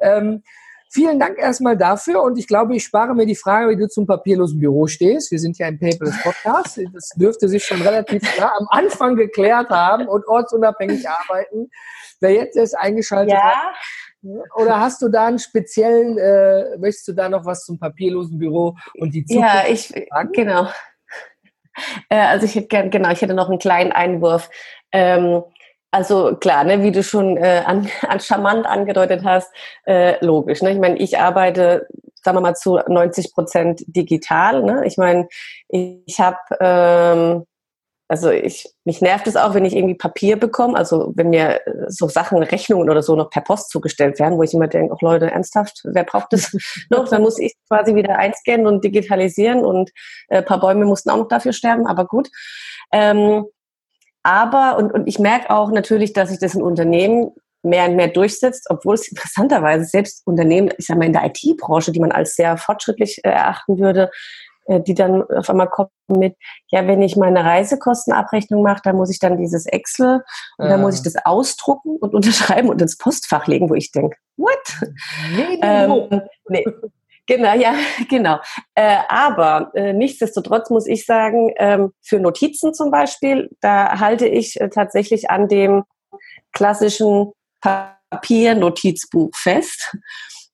Ähm, Vielen Dank erstmal dafür und ich glaube, ich spare mir die Frage, wie du zum papierlosen Büro stehst. Wir sind ja ein Paperless Podcast. Das dürfte sich schon relativ klar am Anfang geklärt haben und ortsunabhängig arbeiten. Wer jetzt erst eingeschaltet ja. hat, oder hast du da einen speziellen, äh, möchtest du da noch was zum papierlosen Büro und die Zukunft Ja, ich, sagen? genau. Äh, also ich hätte gern, genau, ich hätte noch einen kleinen Einwurf. Ähm, also klar, ne, wie du schon äh, an, an charmant angedeutet hast, äh, logisch. Ne? Ich meine, ich arbeite, sagen wir mal, zu 90 Prozent digital. Ne? Ich meine, ich, ich habe, ähm, also ich, mich nervt es auch, wenn ich irgendwie Papier bekomme, also wenn mir äh, so Sachen, Rechnungen oder so noch per Post zugestellt werden, wo ich immer denke, oh Leute, ernsthaft, wer braucht das noch? Dann muss ich quasi wieder einscannen und digitalisieren und äh, paar Bäume mussten auch noch dafür sterben, aber gut. Ähm, aber, und, und ich merke auch natürlich, dass sich das in Unternehmen mehr und mehr durchsetzt, obwohl es interessanterweise selbst Unternehmen, ich sage mal in der IT-Branche, die man als sehr fortschrittlich äh, erachten würde, äh, die dann auf einmal kommen mit, ja, wenn ich meine Reisekostenabrechnung mache, dann muss ich dann dieses Excel und dann muss ich das ausdrucken und unterschreiben und ins Postfach legen, wo ich denke, what? Nee, ähm, nee. Genau, ja, genau. Äh, aber äh, nichtsdestotrotz muss ich sagen, ähm, für Notizen zum Beispiel, da halte ich äh, tatsächlich an dem klassischen Papier-Notizbuch fest,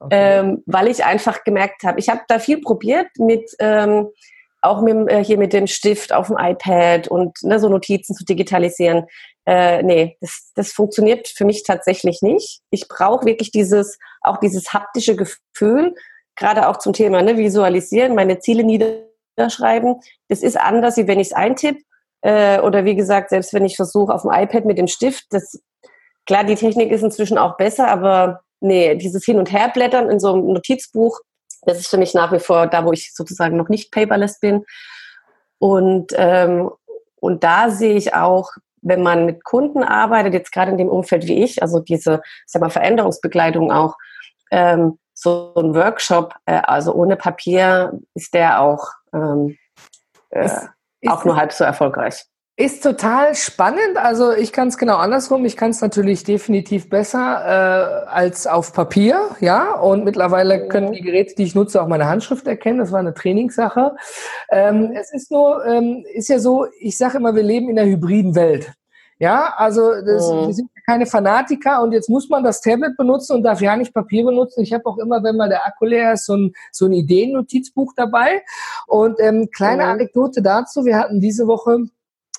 okay. ähm, weil ich einfach gemerkt habe, ich habe da viel probiert mit ähm, auch mit, äh, hier mit dem Stift auf dem iPad und ne, so Notizen zu digitalisieren. Äh, nee, das, das funktioniert für mich tatsächlich nicht. Ich brauche wirklich dieses, auch dieses haptische Gefühl, gerade auch zum Thema ne, Visualisieren, meine Ziele niederschreiben. Das ist anders, wie wenn ich es eintippe. Äh, oder wie gesagt, selbst wenn ich versuche auf dem iPad mit dem Stift, das klar, die Technik ist inzwischen auch besser, aber nee, dieses Hin- und Herblättern in so einem Notizbuch, das ist für mich nach wie vor da, wo ich sozusagen noch nicht paperless bin. Und, ähm, und da sehe ich auch, wenn man mit Kunden arbeitet, jetzt gerade in dem Umfeld wie ich, also diese sag mal, Veränderungsbegleitung auch, ähm, so ein Workshop, äh, also ohne Papier, ist der auch, ähm, äh, ist, auch nur halb so erfolgreich. Ist total spannend. Also ich kann es genau andersrum. Ich kann es natürlich definitiv besser äh, als auf Papier, ja. Und mittlerweile mhm. können die Geräte, die ich nutze, auch meine Handschrift erkennen. Das war eine Trainingssache. Ähm, es ist nur, ähm, ist ja so. Ich sage immer, wir leben in einer hybriden Welt. Ja, also das, mhm. wir sind keine Fanatiker und jetzt muss man das Tablet benutzen und darf ja nicht Papier benutzen. Ich habe auch immer, wenn mal der Akku leer ist, so ein, so ein Ideennotizbuch dabei. Und ähm, kleine mhm. Anekdote dazu, wir hatten diese Woche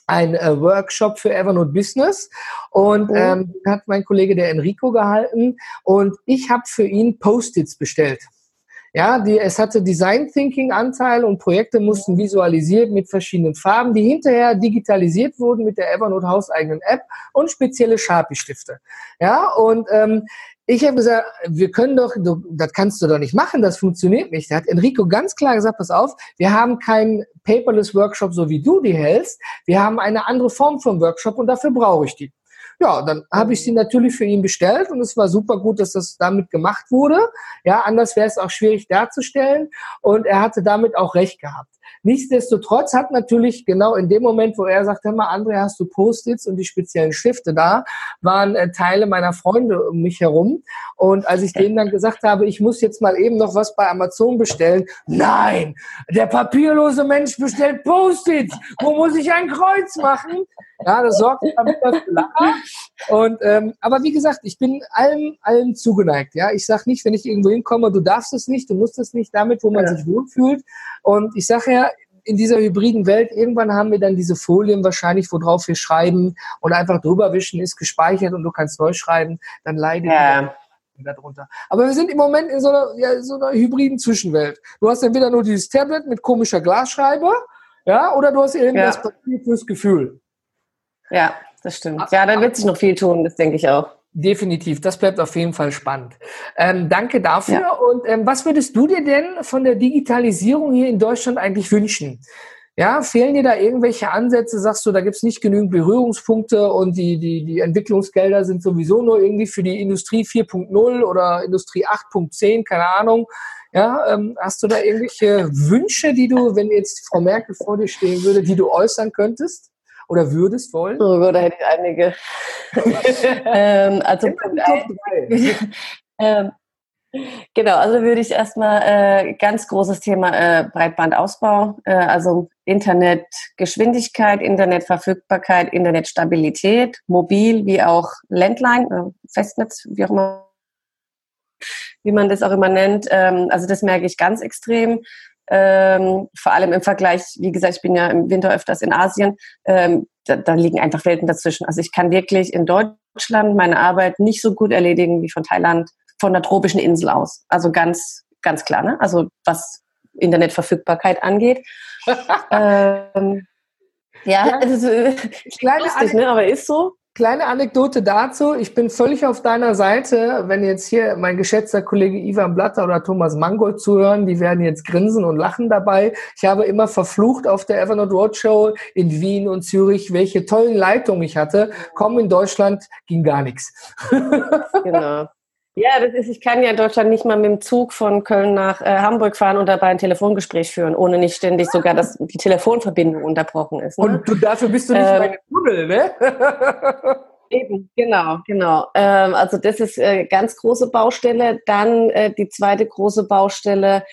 ein äh, Workshop für Evernote Business und mhm. ähm, hat mein Kollege der Enrico gehalten und ich habe für ihn Post-its bestellt. Ja, die, es hatte Design Thinking Anteil und Projekte mussten visualisiert mit verschiedenen Farben, die hinterher digitalisiert wurden mit der Evernote hauseigenen App und spezielle Sharpie-Stifte. Ja, und ähm, ich habe gesagt, wir können doch, du, das kannst du doch nicht machen, das funktioniert nicht. Da hat Enrico ganz klar gesagt, pass auf, wir haben keinen Paperless Workshop, so wie du die hältst. Wir haben eine andere Form von Workshop und dafür brauche ich die. Ja, dann habe ich sie natürlich für ihn bestellt und es war super gut, dass das damit gemacht wurde. Ja, anders wäre es auch schwierig darzustellen und er hatte damit auch recht gehabt. Nichtsdestotrotz hat natürlich genau in dem Moment, wo er sagt, hör mal, André, hast du Post-its und die speziellen Stifte da, waren äh, Teile meiner Freunde um mich herum. Und als ich denen dann gesagt habe, ich muss jetzt mal eben noch was bei Amazon bestellen, nein, der papierlose Mensch bestellt Post-its. Wo muss ich ein Kreuz machen? Ja, das sorgt damit für Lacher. Und ähm, aber wie gesagt, ich bin allem, allem zugeneigt. Ja, ich sage nicht, wenn ich irgendwo hinkomme, du darfst es nicht, du musst es nicht damit, wo man ja. sich wohlfühlt. Und ich sage ja, in dieser hybriden Welt, irgendwann haben wir dann diese Folien wahrscheinlich, worauf wir schreiben und einfach drüber wischen, ist gespeichert und du kannst neu schreiben, dann leidet ja. darunter. Aber wir sind im Moment in so einer, ja, so einer hybriden Zwischenwelt. Du hast entweder nur dieses Tablet mit komischer Glasschreiber, ja, oder du hast eben ja. das Papier fürs Gefühl. Ja, das stimmt. Ja, da wird sich noch viel tun, das denke ich auch. Definitiv, das bleibt auf jeden Fall spannend. Ähm, danke dafür. Ja. Und ähm, was würdest du dir denn von der Digitalisierung hier in Deutschland eigentlich wünschen? Ja, fehlen dir da irgendwelche Ansätze? Sagst du, da gibt es nicht genügend Berührungspunkte und die, die, die Entwicklungsgelder sind sowieso nur irgendwie für die Industrie 4.0 oder Industrie 8.10, keine Ahnung. Ja, ähm, hast du da irgendwelche Wünsche, die du, wenn jetzt Frau Merkel vor dir stehen würde, die du äußern könntest oder würdest wollen? Oh Gott, da hätte ich einige. ähm, also Punkt ähm, Genau, also würde ich erstmal äh, ganz großes Thema äh, Breitbandausbau, äh, also Internetgeschwindigkeit, Internetverfügbarkeit, Internetstabilität, mobil wie auch Landline, äh, Festnetz, wie auch immer, wie man das auch immer nennt. Ähm, also das merke ich ganz extrem. Ähm, vor allem im Vergleich, wie gesagt, ich bin ja im Winter öfters in Asien, ähm, da, da liegen einfach Welten dazwischen. Also ich kann wirklich in Deutschland meine Arbeit nicht so gut erledigen wie von Thailand, von der tropischen Insel aus. Also ganz, ganz klar, ne? Also was Internetverfügbarkeit angeht. ähm, ja, ja. Also, kleine lustig, ne? aber ist so. Kleine Anekdote dazu. Ich bin völlig auf deiner Seite. Wenn jetzt hier mein geschätzter Kollege Ivan Blatter oder Thomas Mangold zuhören, die werden jetzt grinsen und lachen dabei. Ich habe immer verflucht auf der Evernote Roadshow in Wien und Zürich, welche tollen Leitungen ich hatte. Komm, in Deutschland ging gar nichts. Genau. Ja, das ist, ich kann ja in Deutschland nicht mal mit dem Zug von Köln nach äh, Hamburg fahren und dabei ein Telefongespräch führen, ohne nicht ständig sogar, dass die Telefonverbindung unterbrochen ist. Ne? Und du, dafür bist du nicht ähm, meine Tunnel, ne? Eben, genau, genau. Ähm, also das ist äh, ganz große Baustelle. Dann äh, die zweite große Baustelle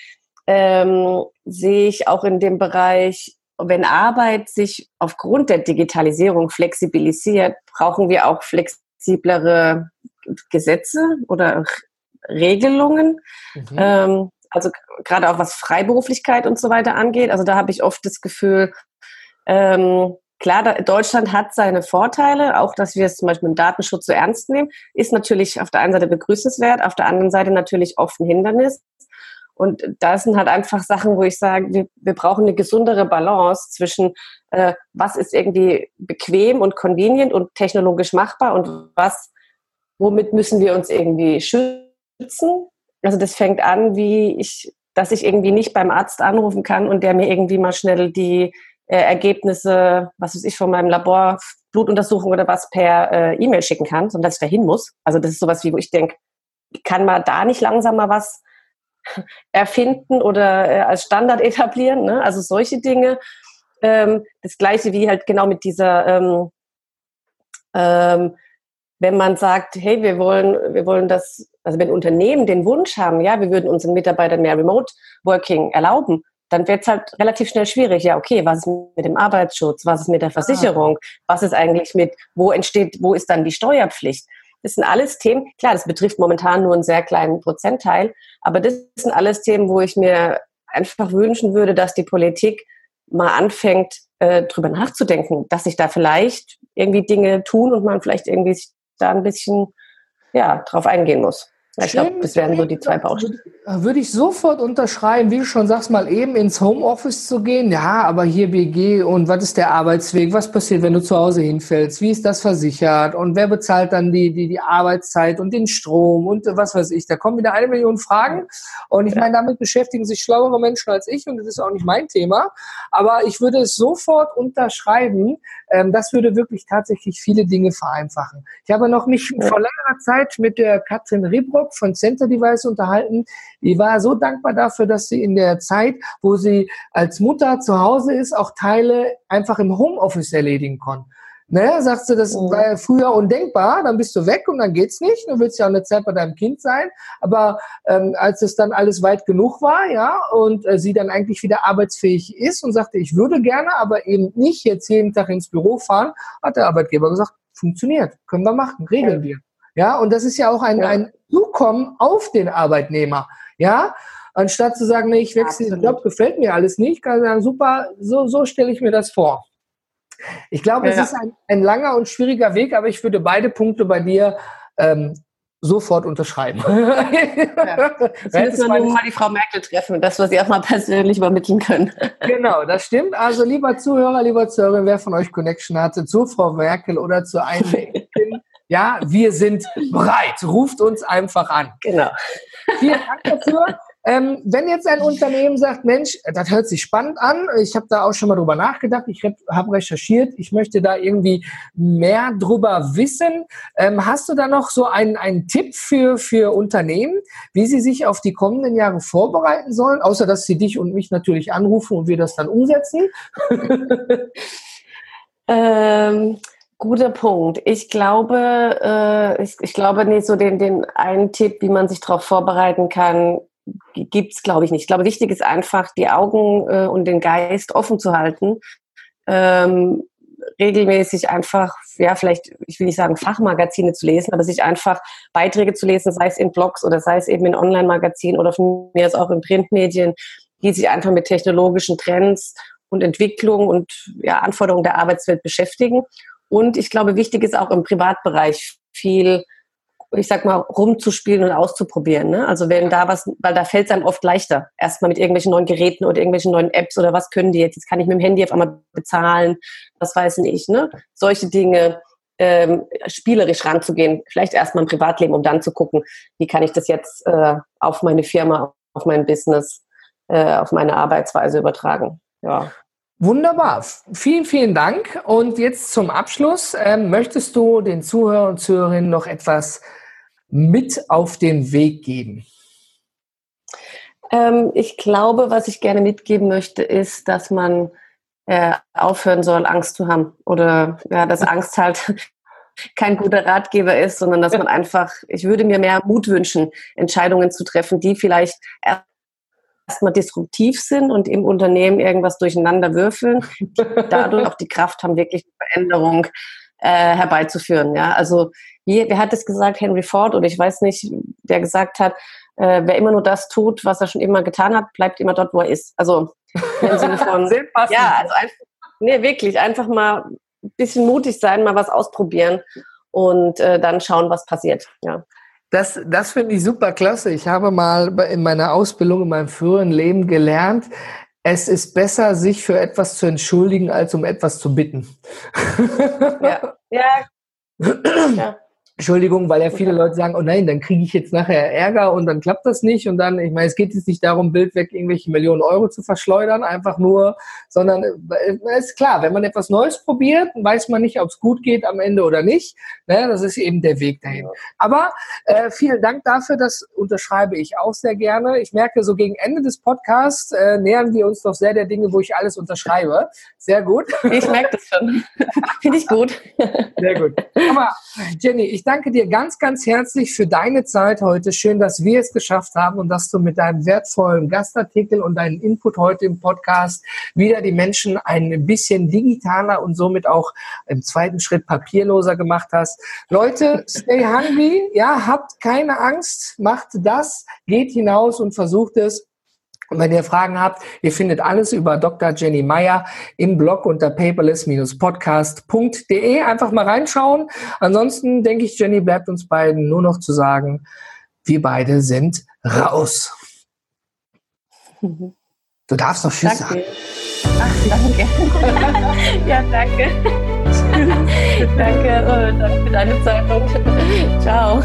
ähm, sehe ich auch in dem Bereich, wenn Arbeit sich aufgrund der Digitalisierung flexibilisiert, brauchen wir auch flexiblere Gesetze oder Regelungen. Mhm. Ähm, also gerade auch was Freiberuflichkeit und so weiter angeht. Also da habe ich oft das Gefühl, ähm, klar, da, Deutschland hat seine Vorteile, auch dass wir es zum Beispiel im Datenschutz so ernst nehmen, ist natürlich auf der einen Seite begrüßenswert, auf der anderen Seite natürlich oft ein Hindernis. Und da sind halt einfach Sachen, wo ich sage, wir, wir brauchen eine gesundere Balance zwischen, äh, was ist irgendwie bequem und convenient und technologisch machbar und was womit müssen wir uns irgendwie schützen? Also das fängt an, wie ich, dass ich irgendwie nicht beim Arzt anrufen kann und der mir irgendwie mal schnell die äh, Ergebnisse, was weiß ich, von meinem Labor, Blutuntersuchung oder was per äh, E-Mail schicken kann, sondern dass ich dahin muss. Also das ist sowas wie, wo ich denke, kann man da nicht langsam mal was erfinden oder äh, als Standard etablieren? Ne? Also solche Dinge. Ähm, das gleiche wie halt genau mit dieser ähm, ähm, wenn man sagt, hey, wir wollen, wir wollen das, also wenn Unternehmen den Wunsch haben, ja, wir würden unseren Mitarbeitern mehr Remote Working erlauben, dann wird es halt relativ schnell schwierig. Ja, okay, was ist mit dem Arbeitsschutz? Was ist mit der ah. Versicherung? Was ist eigentlich mit, wo entsteht, wo ist dann die Steuerpflicht? Das sind alles Themen, klar, das betrifft momentan nur einen sehr kleinen Prozentteil, aber das sind alles Themen, wo ich mir einfach wünschen würde, dass die Politik mal anfängt, äh, drüber nachzudenken, dass sich da vielleicht irgendwie Dinge tun und man vielleicht irgendwie da ein bisschen ja, drauf eingehen muss. Ich glaube, das wären so die zwei Baustellen. Würde ich sofort unterschreiben, wie du schon sagst, mal eben ins Homeoffice zu gehen. Ja, aber hier BG und was ist der Arbeitsweg? Was passiert, wenn du zu Hause hinfällst? Wie ist das versichert? Und wer bezahlt dann die, die, die Arbeitszeit und den Strom und was weiß ich? Da kommen wieder eine Million Fragen. Und ich meine, damit beschäftigen sich schlauere Menschen als ich und das ist auch nicht mein Thema. Aber ich würde es sofort unterschreiben. Ähm, das würde wirklich tatsächlich viele Dinge vereinfachen. Ich habe noch mich vor längerer Zeit mit der Katrin Ribrock Hamburg von Center Device unterhalten. Die war so dankbar dafür, dass sie in der Zeit, wo sie als Mutter zu Hause ist, auch Teile einfach im Homeoffice erledigen konnte. Ne, sagst du, das mhm. war früher undenkbar, dann bist du weg und dann geht's nicht. Du willst ja auch eine Zeit bei deinem Kind sein. Aber ähm, als es dann alles weit genug war, ja, und äh, sie dann eigentlich wieder arbeitsfähig ist und sagte, ich würde gerne, aber eben nicht jetzt jeden Tag ins Büro fahren, hat der Arbeitgeber gesagt, funktioniert, können wir machen, regeln wir. Ja, und das ist ja auch ein, ja. ein Zukommen auf den Arbeitnehmer. Ja, anstatt zu sagen, nee, ich wechsle den Job, gefällt mir alles nicht, kann ich sagen, super, so, so stelle ich mir das vor. Ich glaube, ja. es ist ein, ein, langer und schwieriger Weg, aber ich würde beide Punkte bei dir ähm, sofort unterschreiben. Ja. Jetzt müssen wir nur mal die Frau Merkel treffen, dass wir sie auch mal persönlich übermitteln können. Genau, das stimmt. Also lieber Zuhörer, lieber Zuhörer, wer von euch Connection hatte zu Frau Merkel oder zu einem Ja, wir sind bereit. Ruft uns einfach an. Genau. Vielen Dank dafür. Ähm, wenn jetzt ein Unternehmen sagt, Mensch, das hört sich spannend an, ich habe da auch schon mal drüber nachgedacht, ich habe recherchiert, ich möchte da irgendwie mehr drüber wissen. Ähm, hast du da noch so einen, einen Tipp für, für Unternehmen, wie sie sich auf die kommenden Jahre vorbereiten sollen, außer dass sie dich und mich natürlich anrufen und wir das dann umsetzen? ähm, Guter Punkt. Ich glaube, äh, ich, ich, glaube nicht so den, den einen Tipp, wie man sich darauf vorbereiten kann, gibt es, glaube ich, nicht. Ich glaube, wichtig ist einfach, die Augen äh, und den Geist offen zu halten. Ähm, regelmäßig einfach, ja, vielleicht, ich will nicht sagen Fachmagazine zu lesen, aber sich einfach Beiträge zu lesen, sei es in Blogs oder sei es eben in Online-Magazinen oder von mir aus auch in Printmedien, die sich einfach mit technologischen Trends und Entwicklungen und ja, Anforderungen der Arbeitswelt beschäftigen und ich glaube, wichtig ist auch im Privatbereich viel, ich sag mal, rumzuspielen und auszuprobieren. Ne? Also wenn da was, weil da fällt es einem oft leichter, erstmal mit irgendwelchen neuen Geräten oder irgendwelchen neuen Apps oder was können die jetzt? Jetzt kann ich mit dem Handy auf einmal bezahlen, was weiß ich, ne? Solche Dinge. Ähm, spielerisch ranzugehen, vielleicht erstmal im Privatleben, um dann zu gucken, wie kann ich das jetzt äh, auf meine Firma, auf mein Business, äh, auf meine Arbeitsweise übertragen. Ja. Wunderbar. Vielen, vielen Dank. Und jetzt zum Abschluss. Ähm, möchtest du den Zuhörern und Zuhörerinnen noch etwas mit auf den Weg geben? Ähm, ich glaube, was ich gerne mitgeben möchte, ist, dass man äh, aufhören soll, Angst zu haben. Oder ja, dass Angst halt kein guter Ratgeber ist, sondern dass man einfach, ich würde mir mehr Mut wünschen, Entscheidungen zu treffen, die vielleicht erst erstmal disruptiv sind und im Unternehmen irgendwas durcheinander würfeln, dadurch auch die Kraft haben, wirklich Veränderung äh, herbeizuführen. Ja, also wie, wer hat es gesagt? Henry Ford oder ich weiß nicht, der gesagt hat, äh, wer immer nur das tut, was er schon immer getan hat, bleibt immer dort, wo er ist. Also im Sinne von, Sehr passend. ja, also einfach, nee, wirklich einfach mal ein bisschen mutig sein, mal was ausprobieren und äh, dann schauen, was passiert. Ja. Das, das finde ich super klasse. Ich habe mal in meiner Ausbildung, in meinem früheren Leben gelernt, es ist besser, sich für etwas zu entschuldigen, als um etwas zu bitten. Ja, ja. ja. Entschuldigung, weil ja viele Leute sagen, oh nein, dann kriege ich jetzt nachher Ärger und dann klappt das nicht und dann, ich meine, es geht jetzt nicht darum, Bild weg irgendwelche Millionen Euro zu verschleudern, einfach nur, sondern es äh, ist klar, wenn man etwas Neues probiert, weiß man nicht, ob es gut geht am Ende oder nicht. Ne? Das ist eben der Weg dahin. Aber äh, vielen Dank dafür, das unterschreibe ich auch sehr gerne. Ich merke, so gegen Ende des Podcasts äh, nähern wir uns doch sehr der Dinge, wo ich alles unterschreibe. Sehr gut. Ich merke das schon. Finde ich gut. Sehr gut. Aber Jenny, ich danke dir ganz, ganz herzlich für deine Zeit heute. Schön, dass wir es geschafft haben und dass du mit deinem wertvollen Gastartikel und deinem Input heute im Podcast wieder die Menschen ein bisschen digitaler und somit auch im zweiten Schritt papierloser gemacht hast. Leute, stay hungry. Ja, habt keine Angst. Macht das. Geht hinaus und versucht es. Und wenn ihr Fragen habt, ihr findet alles über Dr. Jenny Meyer im Blog unter paperless-podcast.de. Einfach mal reinschauen. Ansonsten denke ich, Jenny bleibt uns beiden nur noch zu sagen, wir beide sind raus. Du darfst noch Tschüss danke. sagen. Ach, danke. ja, danke. danke, danke für deine Zeit. Ciao.